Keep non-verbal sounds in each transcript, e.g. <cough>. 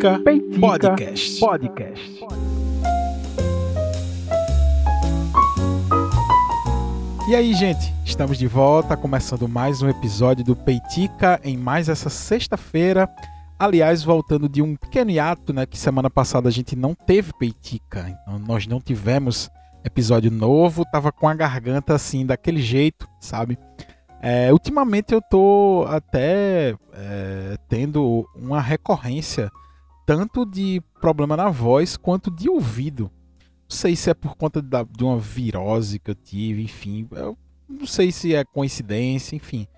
Peitica, Peitica Podcast. Podcast. E aí, gente, estamos de volta, começando mais um episódio do Peitica em mais essa sexta-feira. Aliás, voltando de um pequeno hiato, né, que semana passada a gente não teve Peitica, então nós não tivemos episódio novo, tava com a garganta assim, daquele jeito, sabe? É, ultimamente eu tô até é, tendo uma recorrência tanto de problema na voz quanto de ouvido. Não sei se é por conta da, de uma virose que eu tive, enfim. Eu não sei se é coincidência, enfim.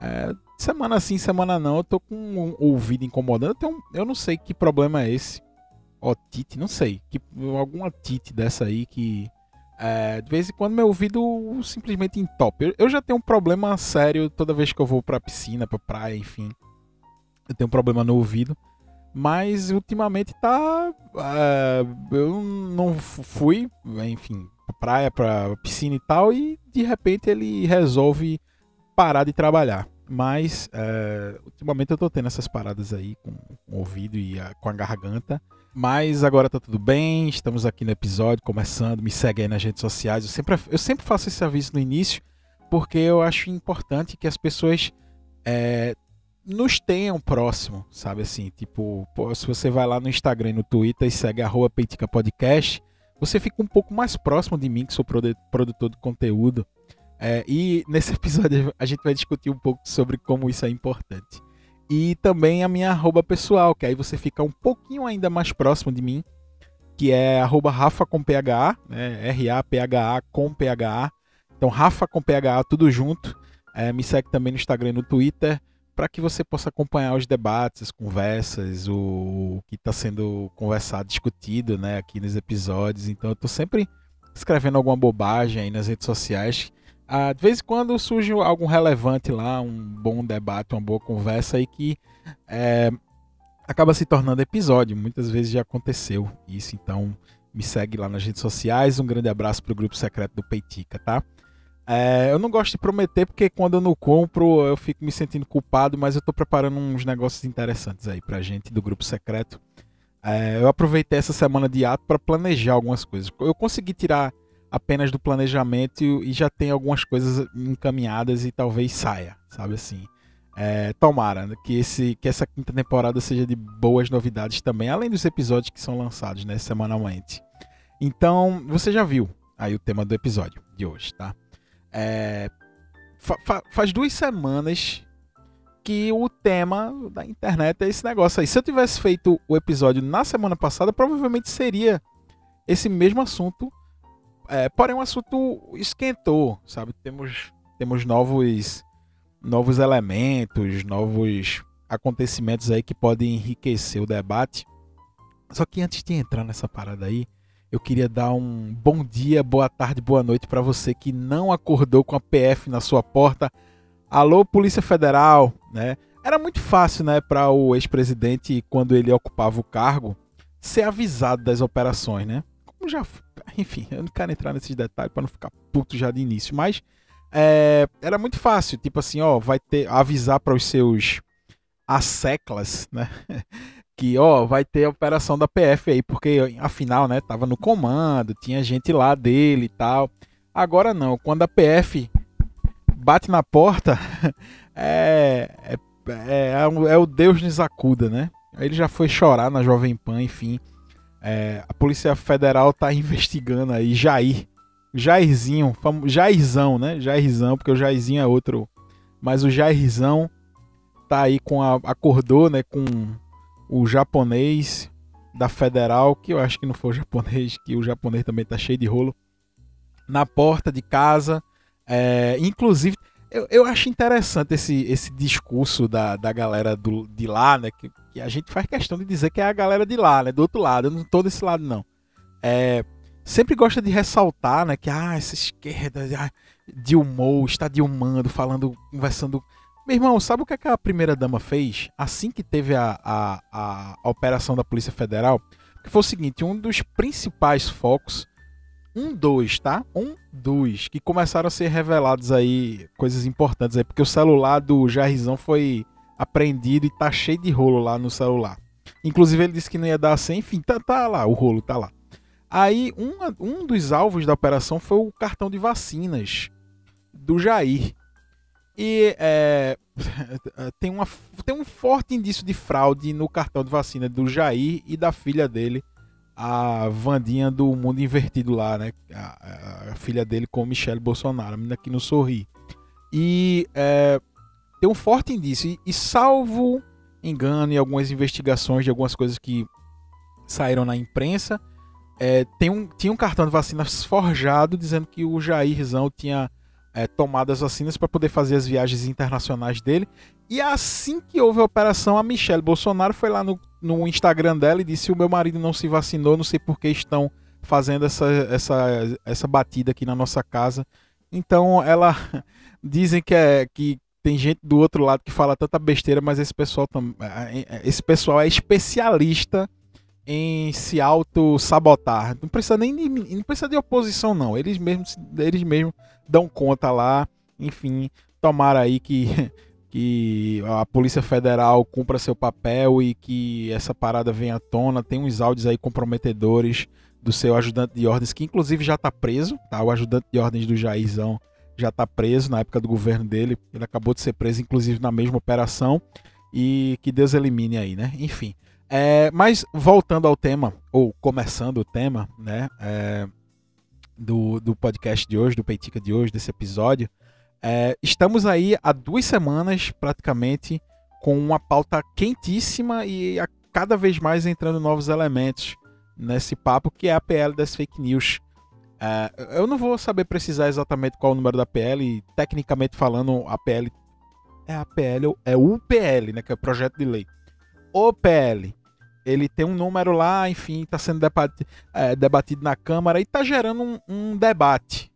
É, semana sim, semana não, eu tô com um ouvido incomodando. Eu, não sei que problema é esse. Otite, não sei. Que, alguma otite dessa aí que é, de vez em quando meu ouvido simplesmente entope. Eu, eu já tenho um problema sério toda vez que eu vou pra piscina, pra praia, enfim. Eu tenho um problema no ouvido. Mas ultimamente tá. É, eu não fui, enfim, pra praia, pra piscina e tal, e de repente ele resolve parar de trabalhar. Mas é, ultimamente eu tô tendo essas paradas aí com, com o ouvido e a, com a garganta. Mas agora tá tudo bem, estamos aqui no episódio, começando. Me segue aí nas redes sociais. Eu sempre, eu sempre faço esse aviso no início, porque eu acho importante que as pessoas é, nos tenham próximo, sabe assim? Tipo, se você vai lá no Instagram no Twitter e segue arroba Peitica Podcast, você fica um pouco mais próximo de mim, que sou produtor de conteúdo. É, e nesse <laughs> episódio a gente vai discutir um pouco sobre como isso é importante e também a minha arroba pessoal, que aí você fica um pouquinho ainda mais próximo de mim, que é arroba Rafa com PHA, né? R-A-P-H-A com PHA. Então, Rafa com PHA, tudo junto. É, me segue também no Instagram e no Twitter, para que você possa acompanhar os debates, as conversas, o, o que está sendo conversado, discutido né, aqui nos episódios. Então, eu estou sempre escrevendo alguma bobagem aí nas redes sociais ah, de vez em quando surge algum relevante lá, um bom debate, uma boa conversa aí que é, acaba se tornando episódio. Muitas vezes já aconteceu isso, então me segue lá nas redes sociais. Um grande abraço pro grupo secreto do Peitica, tá? É, eu não gosto de prometer porque quando eu não compro eu fico me sentindo culpado, mas eu tô preparando uns negócios interessantes aí pra gente do grupo secreto. É, eu aproveitei essa semana de ato para planejar algumas coisas. Eu consegui tirar apenas do planejamento e já tem algumas coisas encaminhadas e talvez saia, sabe assim. É, tomara que, esse, que essa quinta temporada seja de boas novidades também, além dos episódios que são lançados né, semanalmente. Então, você já viu aí o tema do episódio de hoje, tá? É, fa fa faz duas semanas que o tema da internet é esse negócio aí. Se eu tivesse feito o episódio na semana passada, provavelmente seria esse mesmo assunto é, porém, o assunto esquentou, sabe? Temos, temos novos, novos elementos, novos acontecimentos aí que podem enriquecer o debate. Só que antes de entrar nessa parada aí, eu queria dar um bom dia, boa tarde, boa noite para você que não acordou com a PF na sua porta. Alô, Polícia Federal, né? Era muito fácil, né, para o ex-presidente quando ele ocupava o cargo ser avisado das operações, né? Como já enfim, eu não quero entrar nesses detalhes para não ficar puto já de início, mas é, era muito fácil, tipo assim, ó, vai ter avisar para os seus asseclas, né? <laughs> que ó, vai ter a operação da PF aí, porque afinal, né, tava no comando, tinha gente lá dele e tal. Agora não, quando a PF bate na porta, <laughs> é, é, é, é, o Deus nos acuda, né? Ele já foi chorar na Jovem Pan, enfim. É, a Polícia Federal tá <laughs> investigando aí Jair. Jairzinho, Jairzão, né? Jairzão, porque o Jairzinho é outro. Mas o Jairzão tá aí com a. acordou, né? Com o japonês da Federal, que eu acho que não foi o japonês, que o japonês também tá cheio de rolo. Na porta de casa. É, inclusive, eu, eu acho interessante esse, esse discurso da, da galera do, de lá, né? Que, que a gente faz questão de dizer que é a galera de lá, né? Do outro lado, eu não tô desse lado, não. É, sempre gosta de ressaltar, né? Que ah, essa esquerda ah, Dilmou, está dilmando, falando, conversando. Meu irmão, sabe o que, é que a primeira dama fez assim que teve a, a, a, operação da Polícia Federal? Que foi o seguinte: um dos principais focos um dois, tá? Um dois, que começaram a ser revelados aí coisas importantes aí, porque o celular do Jairzão foi apreendido e tá cheio de rolo lá no celular. Inclusive ele disse que não ia dar sem, enfim, tá, tá lá, o rolo tá lá. Aí um, um dos alvos da operação foi o cartão de vacinas do Jair. E é, <laughs> tem, uma, tem um forte indício de fraude no cartão de vacina do Jair e da filha dele, a Vandinha do Mundo Invertido lá, né? A, a filha dele com Michelle Bolsonaro, a menina que não sorri. E é, tem um forte indício. E, e salvo engano em algumas investigações de algumas coisas que saíram na imprensa, é, tem um, tinha um cartão de vacinas forjado dizendo que o Jairzão tinha é, tomado as vacinas para poder fazer as viagens internacionais dele. E assim que houve a operação, a Michelle Bolsonaro foi lá no, no Instagram dela e disse: O meu marido não se vacinou, não sei por que estão fazendo essa, essa, essa batida aqui na nossa casa. Então ela <laughs> dizem que, é, que tem gente do outro lado que fala tanta besteira, mas esse pessoal, é, é, esse pessoal é especialista em se auto-sabotar. Não precisa nem de, não precisa de oposição, não. Eles mesmos, eles mesmos dão conta lá. Enfim, tomara aí que, <laughs> que a Polícia Federal cumpra seu papel e que essa parada venha à tona. Tem uns áudios aí comprometedores do seu ajudante de ordens, que inclusive já está preso. Tá? O ajudante de ordens do Jairzão já está preso na época do governo dele. Ele acabou de ser preso, inclusive, na mesma operação. E que Deus elimine aí, né? Enfim. É, mas voltando ao tema, ou começando o tema, né, é, do, do podcast de hoje, do Peitica de hoje, desse episódio, é, estamos aí há duas semanas, praticamente, com uma pauta quentíssima e a cada vez mais entrando novos elementos nesse papo, que é a PL das fake news. É, eu não vou saber precisar exatamente qual é o número da PL, tecnicamente falando, a PL é a PL, é o PL, né, que é o projeto de lei. O PL ele tem um número lá, enfim, está sendo debatido, é, debatido na Câmara e está gerando um, um, debate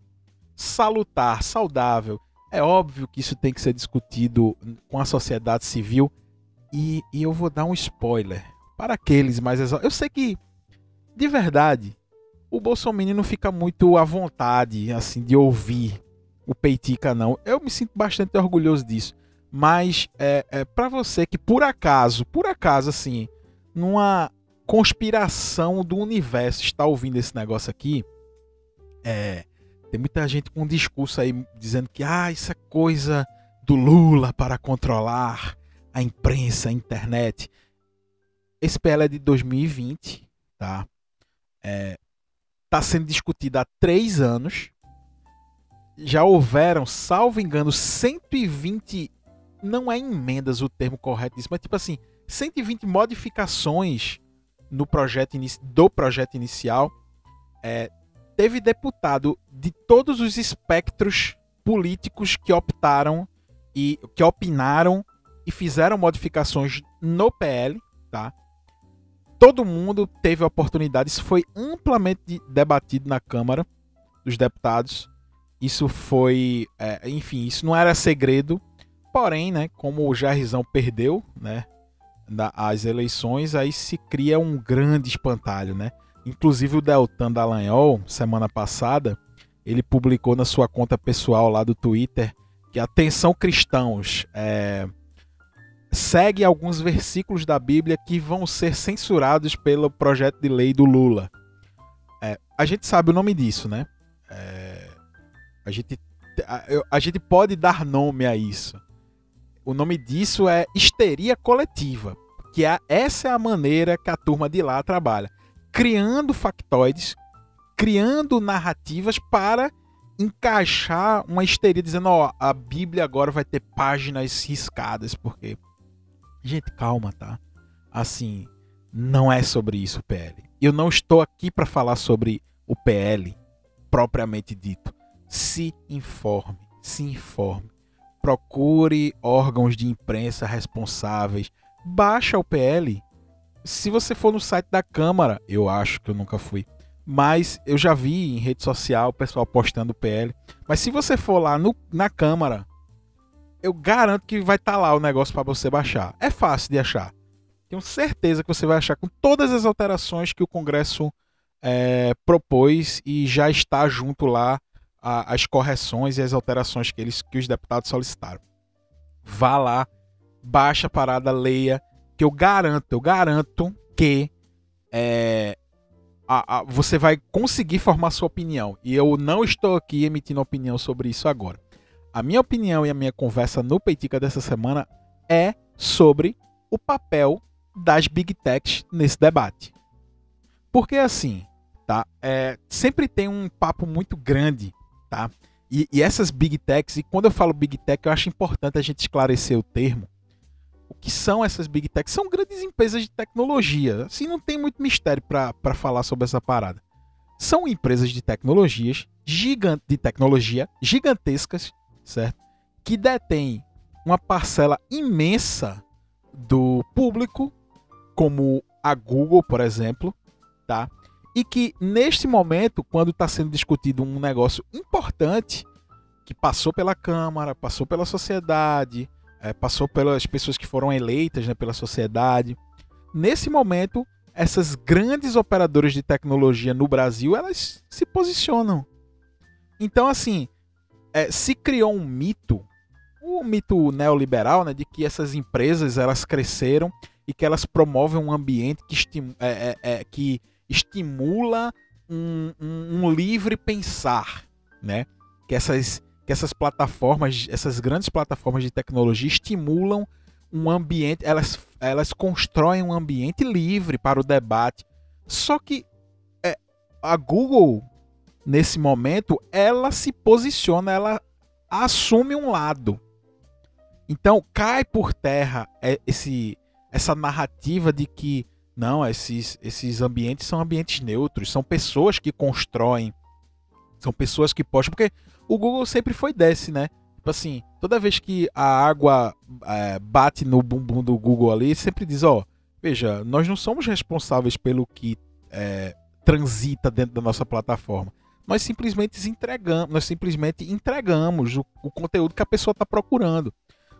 salutar, saudável. É óbvio que isso tem que ser discutido com a sociedade civil e, e eu vou dar um spoiler para aqueles mais Eu sei que, de verdade, o Bolsonaro não fica muito à vontade assim de ouvir o Peitica, não. Eu me sinto bastante orgulhoso disso. Mas é, é para você que por acaso, por acaso assim, numa conspiração do universo está ouvindo esse negócio aqui, é, tem muita gente com um discurso aí dizendo que ah, isso é coisa do Lula para controlar a imprensa, a internet. Esse PL é de 2020, tá? É, tá sendo discutido há três anos. Já houveram, salvo engano, 120. Não é emendas o termo correto disso, mas tipo assim, 120 modificações no projeto do projeto inicial. É, teve deputado de todos os espectros políticos que optaram e que opinaram e fizeram modificações no PL, tá? Todo mundo teve oportunidade, isso foi amplamente debatido na Câmara dos Deputados. Isso foi, é, enfim, isso não era segredo. Porém, né, como o Jairzão perdeu, né, as eleições, aí se cria um grande espantalho, né? Inclusive o Deltan Dallagnol, semana passada, ele publicou na sua conta pessoal lá do Twitter que atenção cristãos, é, segue alguns versículos da Bíblia que vão ser censurados pelo projeto de lei do Lula. É, a gente sabe o nome disso, né? É, a, gente, a, a gente pode dar nome a isso. O nome disso é histeria coletiva, que é, essa é a maneira que a turma de lá trabalha, criando factoides, criando narrativas para encaixar uma histeria dizendo, ó, a Bíblia agora vai ter páginas riscadas, porque gente, calma, tá? Assim, não é sobre isso PL. Eu não estou aqui para falar sobre o PL propriamente dito. Se informe, se informe procure órgãos de imprensa responsáveis, baixa o PL. Se você for no site da Câmara, eu acho que eu nunca fui, mas eu já vi em rede social o pessoal postando o PL. Mas se você for lá no, na Câmara, eu garanto que vai estar tá lá o negócio para você baixar. É fácil de achar. Tenho certeza que você vai achar com todas as alterações que o Congresso é, propôs e já está junto lá a, as correções e as alterações que, eles, que os deputados solicitaram. Vá lá, baixa a parada, leia que eu garanto, eu garanto que é, a, a, você vai conseguir formar sua opinião. E eu não estou aqui emitindo opinião sobre isso agora. A minha opinião e a minha conversa no Peitica dessa semana é sobre o papel das Big Techs nesse debate. Porque assim, tá? É, sempre tem um papo muito grande, tá? E, e, essas Big Techs, e quando eu falo Big Tech, eu acho importante a gente esclarecer o termo. O que são essas Big Techs? São grandes empresas de tecnologia. Assim, não tem muito mistério para falar sobre essa parada. São empresas de tecnologias, gigante, de tecnologia gigantescas, certo? Que detêm uma parcela imensa do público, como a Google, por exemplo, tá? E que neste momento, quando está sendo discutido um negócio importante que passou pela Câmara, passou pela sociedade, é, passou pelas pessoas que foram eleitas né, pela sociedade, nesse momento essas grandes operadoras de tecnologia no Brasil elas se posicionam. Então assim, é, se criou um mito o mito neoliberal, né, de que essas empresas elas cresceram e que elas promovem um ambiente que, é, é, é, que estimula um, um, um, livre pensar, né? Que essas, que essas plataformas, essas grandes plataformas de tecnologia estimulam um ambiente, elas, elas constroem um ambiente livre para o debate. Só que é, a Google, nesse momento, ela se posiciona, ela assume um lado. Então cai por terra é, esse, essa narrativa de que não, esses, esses ambientes são ambientes neutros, são pessoas que constroem, são pessoas que postam, porque o Google sempre foi desse, né? Tipo assim, toda vez que a água é, bate no bumbum do Google ali, sempre diz, ó, veja, nós não somos responsáveis pelo que é, transita dentro da nossa plataforma. Nós simplesmente entregamos, nós simplesmente entregamos o, o conteúdo que a pessoa está procurando.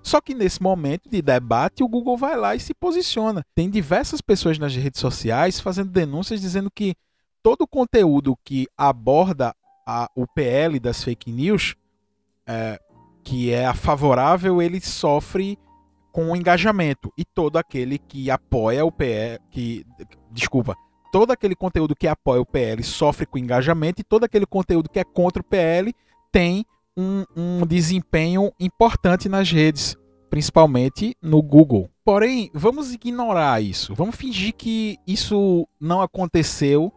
Só que nesse momento de debate, o Google vai lá e se posiciona. Tem diversas pessoas nas redes sociais fazendo denúncias dizendo que todo o conteúdo que aborda a, o PL das fake news, é, que é a favorável, ele sofre com engajamento. E todo aquele que apoia o PL, que, desculpa, todo aquele conteúdo que apoia o PL sofre com engajamento e todo aquele conteúdo que é contra o PL tem um, um desempenho importante nas redes, principalmente no Google. Porém, vamos ignorar isso. Vamos fingir que isso não aconteceu,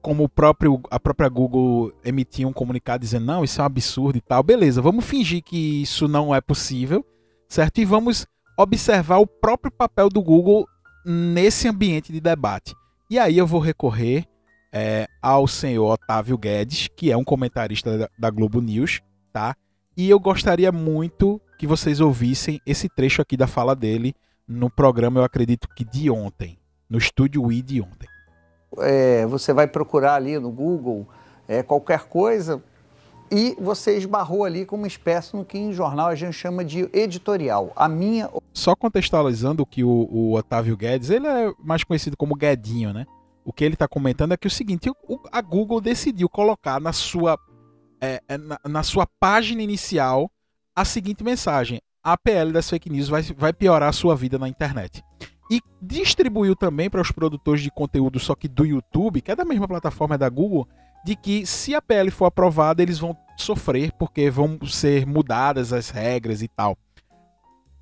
como o próprio, a própria Google emitiu um comunicado dizendo não, isso é um absurdo e tal. Beleza, vamos fingir que isso não é possível, certo? E vamos observar o próprio papel do Google nesse ambiente de debate. E aí eu vou recorrer é, ao senhor Otávio Guedes, que é um comentarista da, da Globo News, tá? E eu gostaria muito que vocês ouvissem esse trecho aqui da fala dele no programa, eu acredito que de ontem, no estúdio I de ontem. É, você vai procurar ali no Google é, qualquer coisa e você esbarrou ali com uma espécie no que em jornal a gente chama de editorial. A minha. Só contextualizando que o, o Otávio Guedes, ele é mais conhecido como Guedinho, né? O que ele está comentando é que é o seguinte: o, a Google decidiu colocar na sua é, na, na, sua página inicial a seguinte mensagem: a PL das fake news vai, vai piorar a sua vida na internet. E distribuiu também para os produtores de conteúdo, só que do YouTube, que é da mesma plataforma da Google, de que se a PL for aprovada, eles vão sofrer porque vão ser mudadas as regras e tal.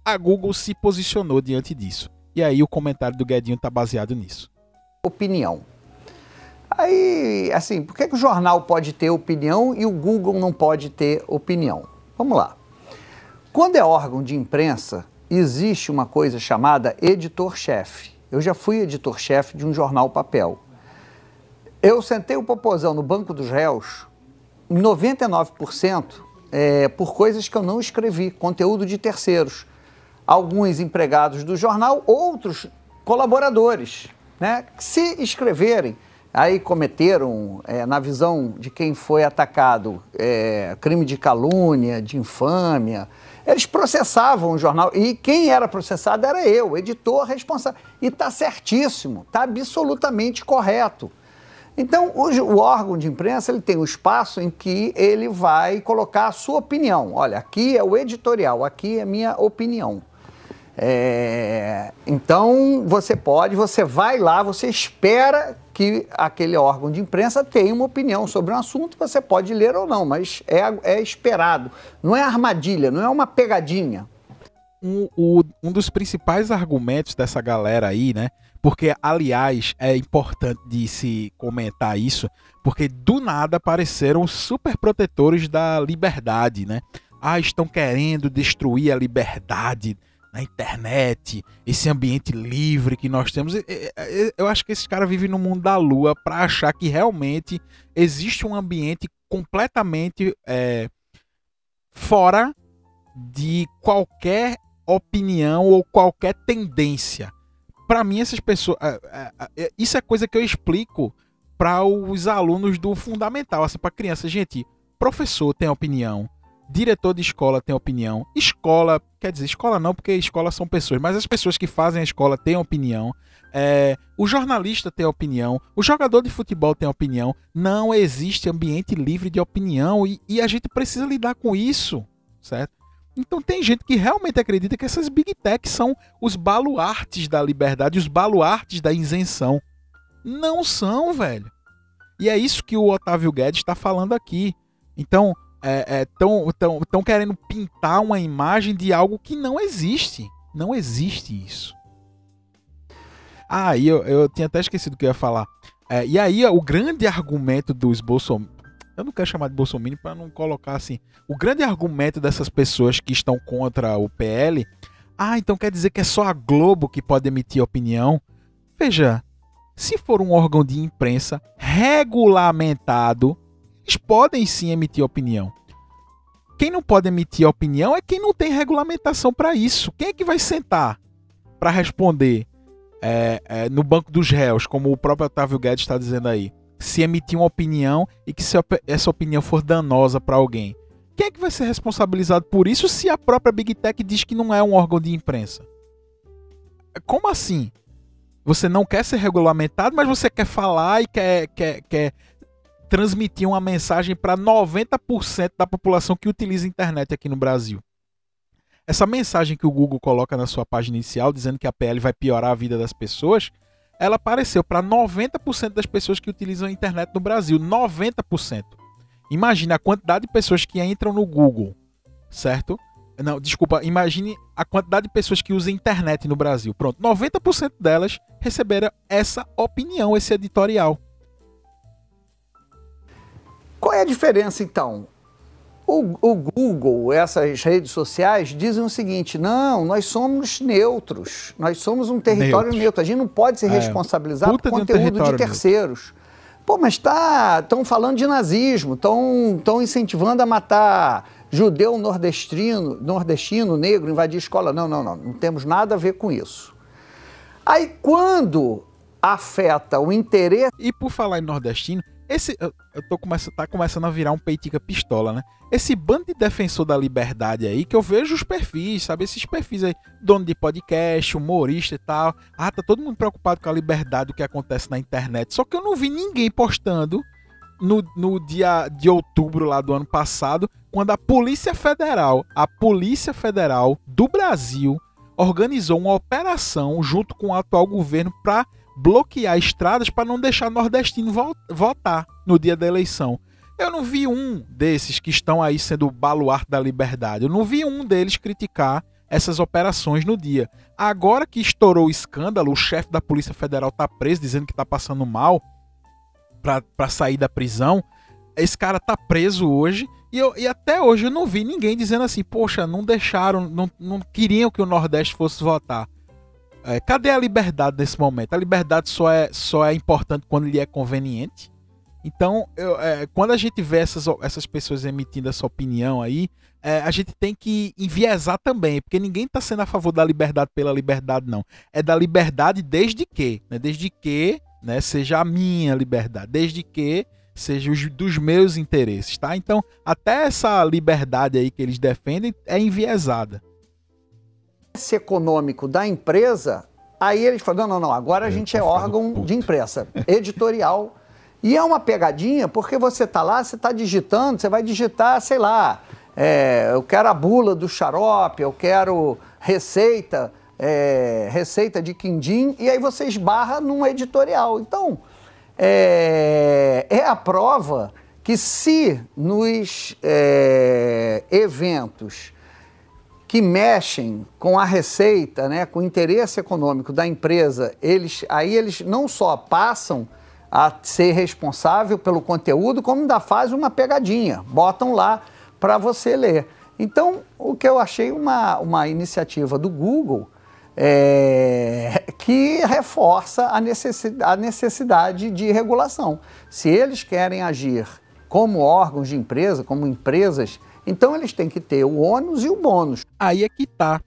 A Google se posicionou diante disso. E aí o comentário do Guedinho está baseado nisso. Opinião. Aí, assim, por que, que o jornal pode ter opinião e o Google não pode ter opinião? Vamos lá. Quando é órgão de imprensa, existe uma coisa chamada editor-chefe. Eu já fui editor-chefe de um jornal papel. Eu sentei o popozão no banco dos réus, 99% é, por coisas que eu não escrevi, conteúdo de terceiros. Alguns empregados do jornal, outros colaboradores. Né? Se escreverem, aí cometeram, é, na visão de quem foi atacado, é, crime de calúnia, de infâmia. Eles processavam o jornal e quem era processado era eu, editor responsável. E está certíssimo, está absolutamente correto. Então, o, o, órgão de imprensa ele tem um espaço em que ele vai colocar a sua opinião. Olha, aqui é o editorial, aqui é a minha opinião. É, então você pode, você vai lá, você espera que aquele órgão de imprensa tenha uma opinião sobre um assunto, você pode ler ou não, mas é, é esperado. Não é armadilha, não é uma pegadinha. Um, o, um dos principais argumentos dessa galera aí, né? Porque, aliás, é importante de se comentar isso, porque do nada apareceram super protetores da liberdade, né? Ah, estão querendo destruir a liberdade na internet, esse ambiente livre que nós temos. Eu acho que esses caras vivem no mundo da lua para achar que realmente existe um ambiente completamente é, fora de qualquer opinião ou qualquer tendência. Para mim, essas pessoas. Isso é coisa que eu explico para os alunos do fundamental, assim, para criança. Gente, professor tem opinião diretor de escola tem opinião, escola, quer dizer, escola não, porque escola são pessoas, mas as pessoas que fazem a escola têm opinião, é, o jornalista tem opinião, o jogador de futebol tem opinião, não existe ambiente livre de opinião e, e a gente precisa lidar com isso, certo? Então tem gente que realmente acredita que essas big techs são os baluartes da liberdade, os baluartes da isenção. Não são, velho. E é isso que o Otávio Guedes está falando aqui. Então, é, é, tão, tão querendo pintar uma imagem de algo que não existe. Não existe isso. Ah, e eu, eu tinha até esquecido o que eu ia falar. É, e aí, o grande argumento dos Bolsonaro. Eu não quero chamar de Bolsonaro para não colocar assim. O grande argumento dessas pessoas que estão contra o PL. Ah, então quer dizer que é só a Globo que pode emitir opinião? Veja, se for um órgão de imprensa regulamentado, eles podem sim emitir opinião. Quem não pode emitir opinião é quem não tem regulamentação para isso. Quem é que vai sentar para responder é, é, no banco dos réus, como o próprio Otávio Guedes está dizendo aí? Se emitir uma opinião e que essa opinião for danosa para alguém. Quem é que vai ser responsabilizado por isso se a própria Big Tech diz que não é um órgão de imprensa? Como assim? Você não quer ser regulamentado, mas você quer falar e quer, quer, quer transmitir uma mensagem para 90% da população que utiliza a internet aqui no Brasil. Essa mensagem que o Google coloca na sua página inicial, dizendo que a PL vai piorar a vida das pessoas, ela apareceu para 90% das pessoas que utilizam a internet no Brasil. 90%. Imagine a quantidade de pessoas que entram no Google, certo? Não, desculpa, imagine a quantidade de pessoas que usam internet no Brasil. Pronto, 90% delas receberam essa opinião, esse editorial. Qual é a diferença então? O, o, Google, essas redes sociais dizem o seguinte: não, nós somos neutros, nós somos um território neutro, neutro. a gente não pode se é. responsabilizar por conteúdo de, de terceiros. Neutro. Pô, mas tá, estão falando de nazismo, estão incentivando a matar judeu nordestino, nordestino, negro, invadir escola. Não, não, não, não temos nada a ver com isso. Aí quando afeta o interesse. E por falar em nordestino, esse. Eu, tô começando, tá começando a virar um peitica pistola, né? Esse bando de defensor da liberdade aí, que eu vejo os perfis, sabe? Esses perfis aí, dono de podcast, humorista e tal. Ah, tá todo mundo preocupado com a liberdade do que acontece na internet. Só que eu não vi ninguém postando no, no dia de outubro lá do ano passado, quando a Polícia Federal, a Polícia Federal do Brasil, organizou uma operação junto com o atual governo para bloquear estradas para não deixar nordestino votar no dia da eleição. Eu não vi um desses que estão aí sendo o baluarte da liberdade. Eu não vi um deles criticar essas operações no dia. Agora que estourou o escândalo, o chefe da Polícia Federal está preso, dizendo que está passando mal para sair da prisão. Esse cara está preso hoje e, eu, e, até hoje eu não vi ninguém dizendo assim: poxa, não deixaram, não, não queriam que o Nordeste fosse votar. É, cadê a liberdade nesse momento? A liberdade só é, só é importante quando lhe é conveniente. Então, eu, é, quando a gente vê essas, essas pessoas emitindo essa opinião aí, é, a gente tem que enviesar também, porque ninguém está sendo a favor da liberdade pela liberdade, não. É da liberdade desde que, né? desde que né, seja a minha liberdade, desde que seja os, dos meus interesses, tá? Então, até essa liberdade aí que eles defendem é enviesada econômico da empresa, aí eles falam, não, não, não, agora a gente é órgão de imprensa, <laughs> editorial. E é uma pegadinha, porque você está lá, você está digitando, você vai digitar, sei lá, é, eu quero a bula do xarope, eu quero receita é, receita de quindim e aí você esbarra num editorial. Então, é, é a prova que se nos é, eventos que mexem com a receita, né, com o interesse econômico da empresa, eles, aí eles não só passam a ser responsável pelo conteúdo, como ainda fazem uma pegadinha, botam lá para você ler. Então, o que eu achei uma, uma iniciativa do Google é, que reforça a necessidade, a necessidade de regulação. Se eles querem agir como órgãos de empresa, como empresas, então eles têm que ter o ônus e o bônus. Aí é que tá.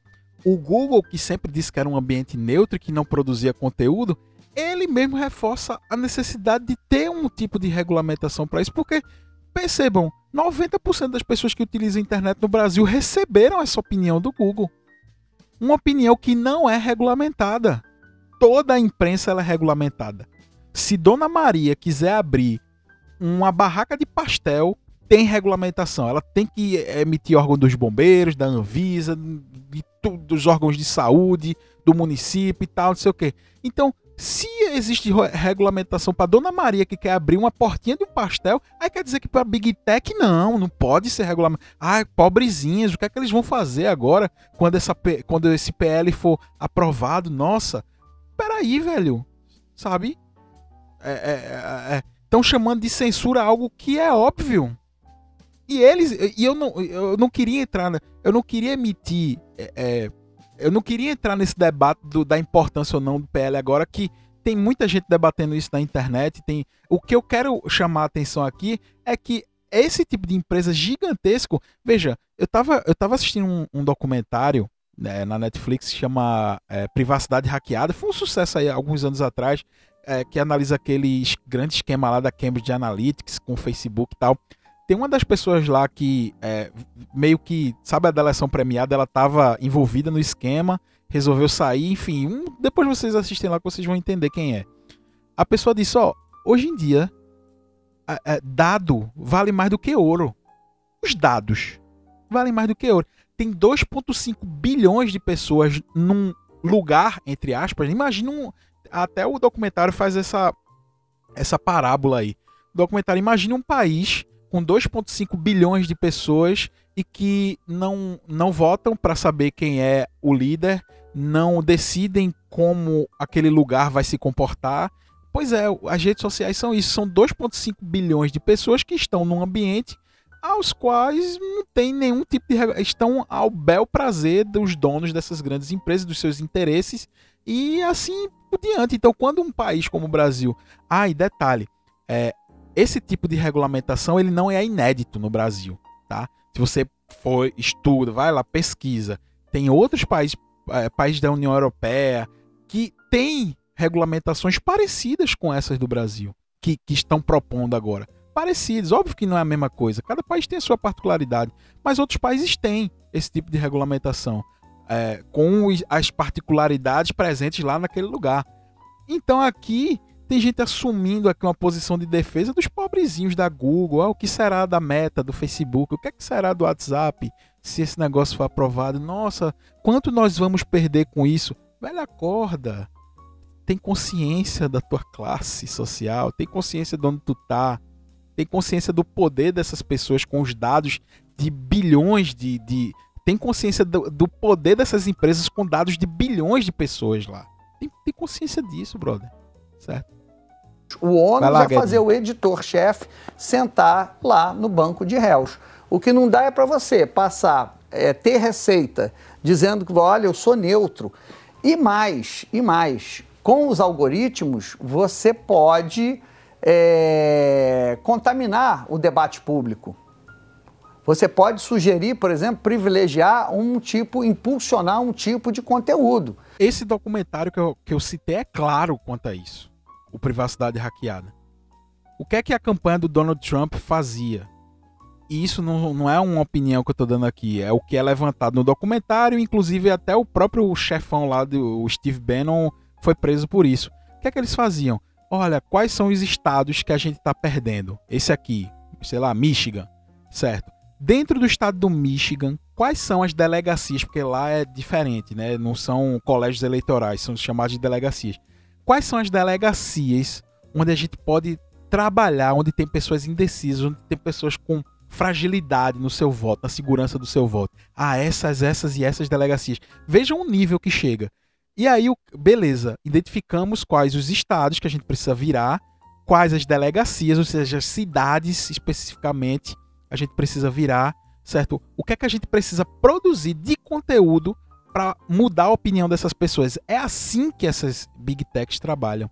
O Google, que sempre disse que era um ambiente neutro e que não produzia conteúdo, ele mesmo reforça a necessidade de ter um tipo de regulamentação para isso, porque percebam, 90% das pessoas que utilizam a internet no Brasil receberam essa opinião do Google. Uma opinião que não é regulamentada. Toda a imprensa é regulamentada. Se Dona Maria quiser abrir uma barraca de pastel, tem regulamentação. Ela tem que emitir órgão dos bombeiros, da Anvisa, de, dos órgãos de saúde, do município e tal, não sei o quê. Então, se existe regulamentação para Dona Maria que quer abrir uma portinha de um pastel, aí quer dizer que para Big Tech não, não pode ser regulamentado. Ah, pobrezinhas, o que é que eles vão fazer agora quando, essa, quando esse PL for aprovado? Nossa, peraí, velho, sabe? Estão é, é, é, é chamando de censura algo que é óbvio. E eles, e eu não, eu não queria entrar, eu não queria emitir é, é eu não queria entrar nesse debate do, da importância ou não do PL agora, que tem muita gente debatendo isso na internet. Tem O que eu quero chamar a atenção aqui é que esse tipo de empresa gigantesco. Veja, eu estava eu tava assistindo um, um documentário né, na Netflix que chama é, Privacidade Hackeada. Foi um sucesso aí alguns anos atrás, é, que analisa aquele grande esquema lá da Cambridge Analytics com o Facebook e tal. Tem uma das pessoas lá que é, meio que, sabe a deleção premiada, ela estava envolvida no esquema, resolveu sair, enfim. Um, depois vocês assistem lá que vocês vão entender quem é. A pessoa disse, ó, hoje em dia, é, dado vale mais do que ouro. Os dados valem mais do que ouro. Tem 2,5 bilhões de pessoas num lugar, entre aspas. Imagina um, até o documentário faz essa, essa parábola aí. Documentário imagina um país com 2,5 bilhões de pessoas e que não, não votam para saber quem é o líder, não decidem como aquele lugar vai se comportar. Pois é, as redes sociais são isso, são 2,5 bilhões de pessoas que estão num ambiente aos quais não tem nenhum tipo de estão ao bel prazer dos donos dessas grandes empresas, dos seus interesses e assim por diante. Então, quando um país como o Brasil, ah, e detalhe, é, esse tipo de regulamentação ele não é inédito no Brasil, tá? Se você for estuda, vai lá pesquisa, tem outros países, é, países da União Europeia que têm regulamentações parecidas com essas do Brasil, que, que estão propondo agora. Parecidas, óbvio que não é a mesma coisa. Cada país tem a sua particularidade, mas outros países têm esse tipo de regulamentação é, com as particularidades presentes lá naquele lugar. Então aqui tem gente assumindo aqui uma posição de defesa dos pobrezinhos da Google. Ah, o que será da Meta, do Facebook? O que, é que será do WhatsApp se esse negócio for aprovado? Nossa, quanto nós vamos perder com isso? Velho, acorda. Tem consciência da tua classe social, tem consciência de onde tu tá, tem consciência do poder dessas pessoas com os dados de bilhões de. de tem consciência do, do poder dessas empresas com dados de bilhões de pessoas lá. Tem, tem consciência disso, brother certo? O ônus lá, é fazer o editor-chefe sentar lá no banco de réus. O que não dá é para você passar, é, ter receita, dizendo que, olha, eu sou neutro. E mais, e mais, com os algoritmos, você pode é, contaminar o debate público. Você pode sugerir, por exemplo, privilegiar um tipo, impulsionar um tipo de conteúdo. Esse documentário que eu, que eu citei é claro quanto a isso o privacidade hackeada. O que é que a campanha do Donald Trump fazia? E isso não, não é uma opinião que eu estou dando aqui, é o que é levantado no documentário, inclusive até o próprio chefão lá, do, o Steve Bannon, foi preso por isso. O que é que eles faziam? Olha, quais são os estados que a gente está perdendo? Esse aqui, sei lá, Michigan, certo? Dentro do estado do Michigan, quais são as delegacias? Porque lá é diferente, né? Não são colégios eleitorais, são chamados de delegacias. Quais são as delegacias onde a gente pode trabalhar, onde tem pessoas indecisas, onde tem pessoas com fragilidade no seu voto, na segurança do seu voto? Ah, essas, essas e essas delegacias. Vejam o nível que chega. E aí, beleza, identificamos quais os estados que a gente precisa virar, quais as delegacias, ou seja, as cidades especificamente a gente precisa virar, certo? O que é que a gente precisa produzir de conteúdo para mudar a opinião dessas pessoas? É assim que essas big techs trabalham,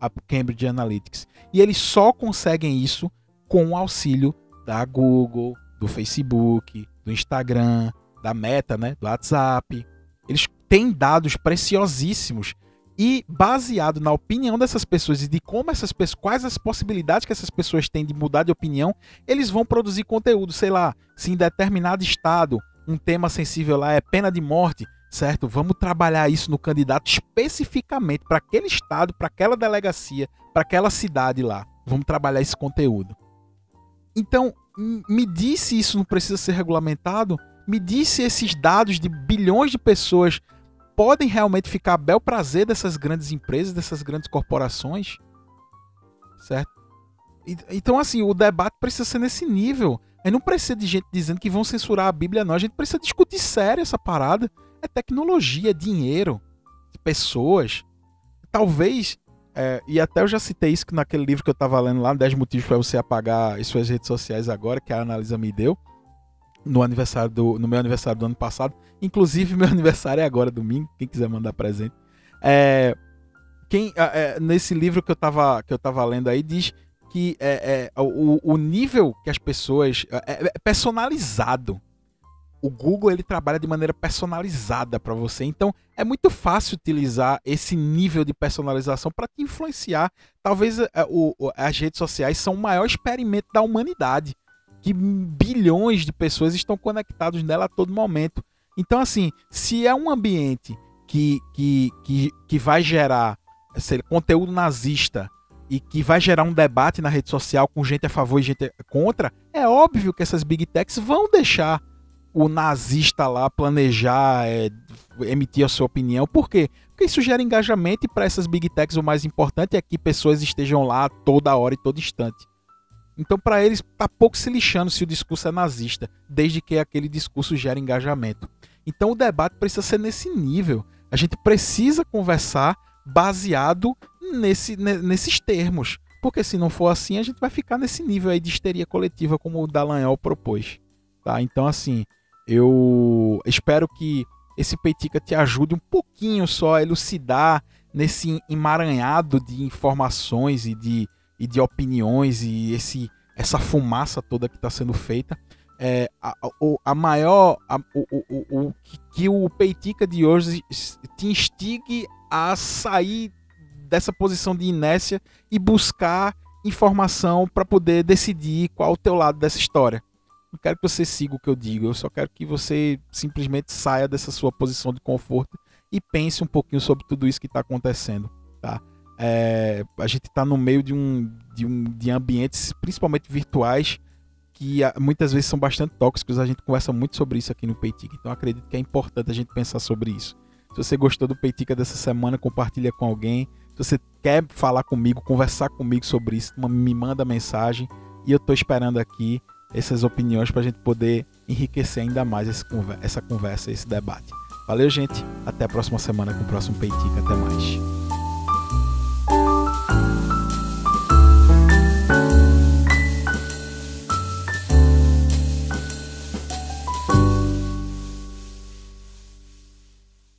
a Cambridge Analytics. E eles só conseguem isso com o auxílio da Google, do Facebook, do Instagram, da Meta, né, do WhatsApp. Eles têm dados preciosíssimos e baseado na opinião dessas pessoas e de como essas pessoas, quais as possibilidades que essas pessoas têm de mudar de opinião, eles vão produzir conteúdo, sei lá, se em determinado estado um tema sensível lá é pena de morte, certo? Vamos trabalhar isso no candidato especificamente para aquele estado, para aquela delegacia, para aquela cidade lá. Vamos trabalhar esse conteúdo. Então, me disse isso não precisa ser regulamentado? Me disse esses dados de bilhões de pessoas podem realmente ficar a bel prazer dessas grandes empresas, dessas grandes corporações, certo? Então, assim, o debate precisa ser nesse nível. Aí não precisa de gente dizendo que vão censurar a Bíblia, não. A gente precisa discutir sério essa parada. É tecnologia, é dinheiro, pessoas. Talvez, é, e até eu já citei isso naquele livro que eu estava lendo lá, 10 motivos para você apagar as suas redes sociais agora, que a Analisa me deu no aniversário do, no meu aniversário do ano passado. Inclusive, <laughs> meu aniversário é agora, domingo. Quem quiser mandar presente. É, quem, é, nesse livro que eu estava que eu tava lendo aí, diz que é, é o, o, nível que as pessoas. É, é, é, personalizado. O Google ele trabalha de maneira personalizada para você. Então é muito fácil utilizar esse nível de personalização para te influenciar. Talvez é, o, as redes sociais são o maior experimento da humanidade que bilhões de pessoas estão conectados nela a todo momento. Então, assim, se é um ambiente que, que, que, que vai gerar sei, conteúdo nazista e que vai gerar um debate na rede social com gente a favor e gente contra, é óbvio que essas big techs vão deixar o nazista lá planejar, é, emitir a sua opinião. Por quê? Porque isso gera engajamento e para essas big techs o mais importante é que pessoas estejam lá toda hora e todo instante. Então, para eles, tá pouco se lixando se o discurso é nazista, desde que aquele discurso gere engajamento. Então, o debate precisa ser nesse nível. A gente precisa conversar baseado nesse, nesses termos. Porque se não for assim, a gente vai ficar nesse nível aí de histeria coletiva, como o Dallagnol propôs. Tá? Então, assim, eu espero que esse Peitica te ajude um pouquinho só a elucidar nesse emaranhado de informações e de e de opiniões e esse essa fumaça toda que está sendo feita. É, a, a, a maior. A, o, o, o, que o Peitica de hoje te instigue a sair dessa posição de inércia e buscar informação para poder decidir qual o teu lado dessa história. Não quero que você siga o que eu digo, eu só quero que você simplesmente saia dessa sua posição de conforto e pense um pouquinho sobre tudo isso que está acontecendo, tá? É, a gente está no meio de um, de um de ambientes, principalmente virtuais, que muitas vezes são bastante tóxicos. A gente conversa muito sobre isso aqui no Peitica, então acredito que é importante a gente pensar sobre isso. Se você gostou do Peitica dessa semana, compartilha com alguém. Se você quer falar comigo, conversar comigo sobre isso, me manda mensagem e eu estou esperando aqui essas opiniões para a gente poder enriquecer ainda mais essa conversa, esse debate. Valeu, gente. Até a próxima semana com o próximo Peitica. Até mais.